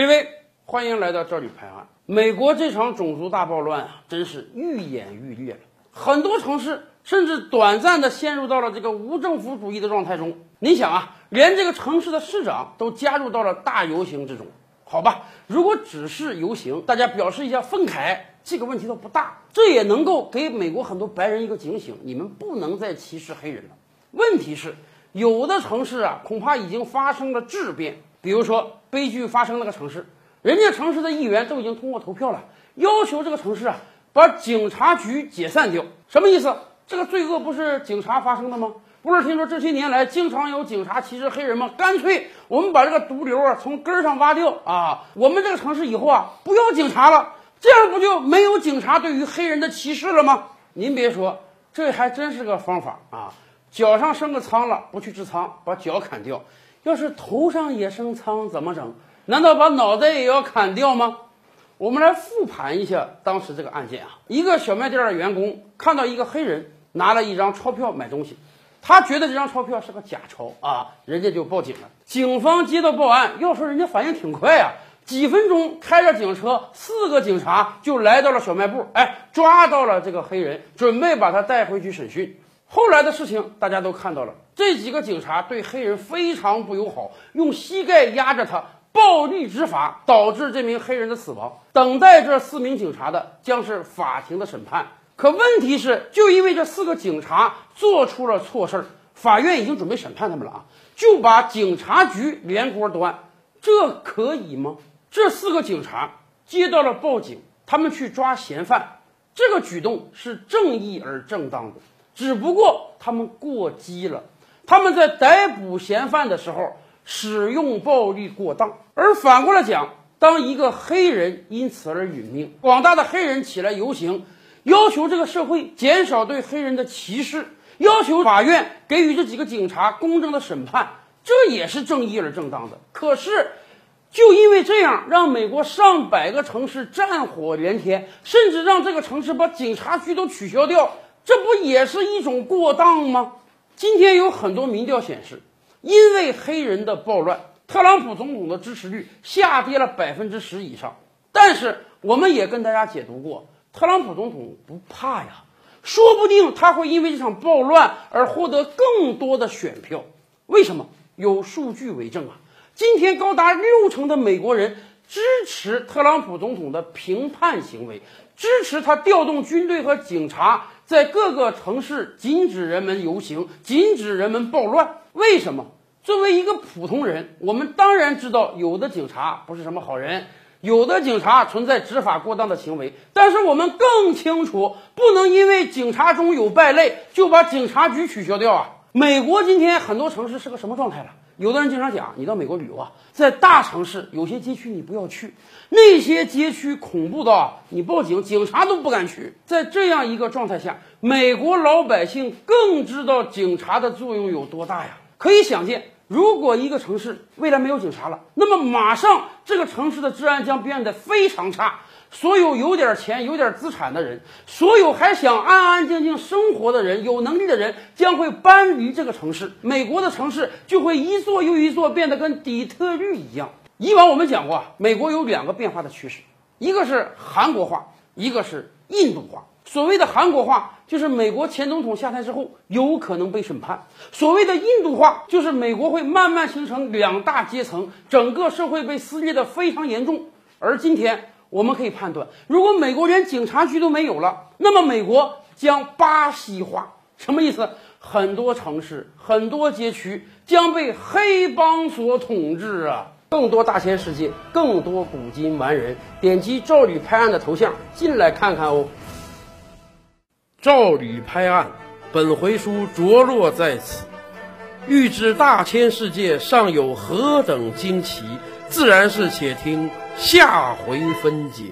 各位，欢迎来到这里拍案。美国这场种族大暴乱啊，真是愈演愈烈了。很多城市甚至短暂的陷入到了这个无政府主义的状态中。你想啊，连这个城市的市长都加入到了大游行之中。好吧，如果只是游行，大家表示一下愤慨，这个问题都不大。这也能够给美国很多白人一个警醒：你们不能再歧视黑人了。问题是，有的城市啊，恐怕已经发生了质变。比如说，悲剧发生那个城市，人家城市的议员都已经通过投票了，要求这个城市啊把警察局解散掉。什么意思？这个罪恶不是警察发生的吗？不是听说这些年来经常有警察歧视黑人吗？干脆我们把这个毒瘤啊从根儿上挖掉啊！我们这个城市以后啊不要警察了，这样不就没有警察对于黑人的歧视了吗？您别说，这还真是个方法啊！脚上生个疮了，不去治疮，把脚砍掉。要是头上也生疮怎么整？难道把脑袋也要砍掉吗？我们来复盘一下当时这个案件啊。一个小卖店的员工看到一个黑人拿了一张钞票买东西，他觉得这张钞票是个假钞啊，人家就报警了。警方接到报案，要说人家反应挺快啊，几分钟开着警车，四个警察就来到了小卖部，哎，抓到了这个黑人，准备把他带回去审讯。后来的事情大家都看到了，这几个警察对黑人非常不友好，用膝盖压着他，暴力执法，导致这名黑人的死亡。等待这四名警察的将是法庭的审判。可问题是，就因为这四个警察做出了错事儿，法院已经准备审判他们了啊，就把警察局连锅端，这可以吗？这四个警察接到了报警，他们去抓嫌犯，这个举动是正义而正当的。只不过他们过激了，他们在逮捕嫌犯的时候使用暴力过当。而反过来讲，当一个黑人因此而殒命，广大的黑人起来游行，要求这个社会减少对黑人的歧视，要求法院给予这几个警察公正的审判，这也是正义而正当的。可是，就因为这样，让美国上百个城市战火连天，甚至让这个城市把警察局都取消掉。这不也是一种过当吗？今天有很多民调显示，因为黑人的暴乱，特朗普总统的支持率下跌了百分之十以上。但是我们也跟大家解读过，特朗普总统不怕呀，说不定他会因为这场暴乱而获得更多的选票。为什么？有数据为证啊！今天高达六成的美国人支持特朗普总统的评判行为，支持他调动军队和警察。在各个城市禁止人们游行，禁止人们暴乱。为什么？作为一个普通人，我们当然知道有的警察不是什么好人，有的警察存在执法过当的行为。但是我们更清楚，不能因为警察中有败类就把警察局取消掉啊！美国今天很多城市是个什么状态了？有的人经常讲，你到美国旅游啊，在大城市有些街区你不要去，那些街区恐怖到你报警，警察都不敢去。在这样一个状态下，美国老百姓更知道警察的作用有多大呀！可以想见，如果一个城市未来没有警察了，那么马上这个城市的治安将变得非常差。所有有点钱、有点资产的人，所有还想安安静静生活的人，有能力的人将会搬离这个城市。美国的城市就会一座又一座变得跟底特律一样。以往我们讲过，美国有两个变化的趋势，一个是韩国化，一个是印度化。所谓的韩国化，就是美国前总统下台之后有可能被审判；所谓的印度化，就是美国会慢慢形成两大阶层，整个社会被撕裂的非常严重。而今天。我们可以判断，如果美国连警察局都没有了，那么美国将巴西化。什么意思？很多城市、很多街区将被黑帮所统治啊！更多大千世界，更多古今完人，点击赵吕拍案的头像进来看看哦。赵吕拍案，本回书着落在此。欲知大千世界尚有何等惊奇，自然是且听。下回分解。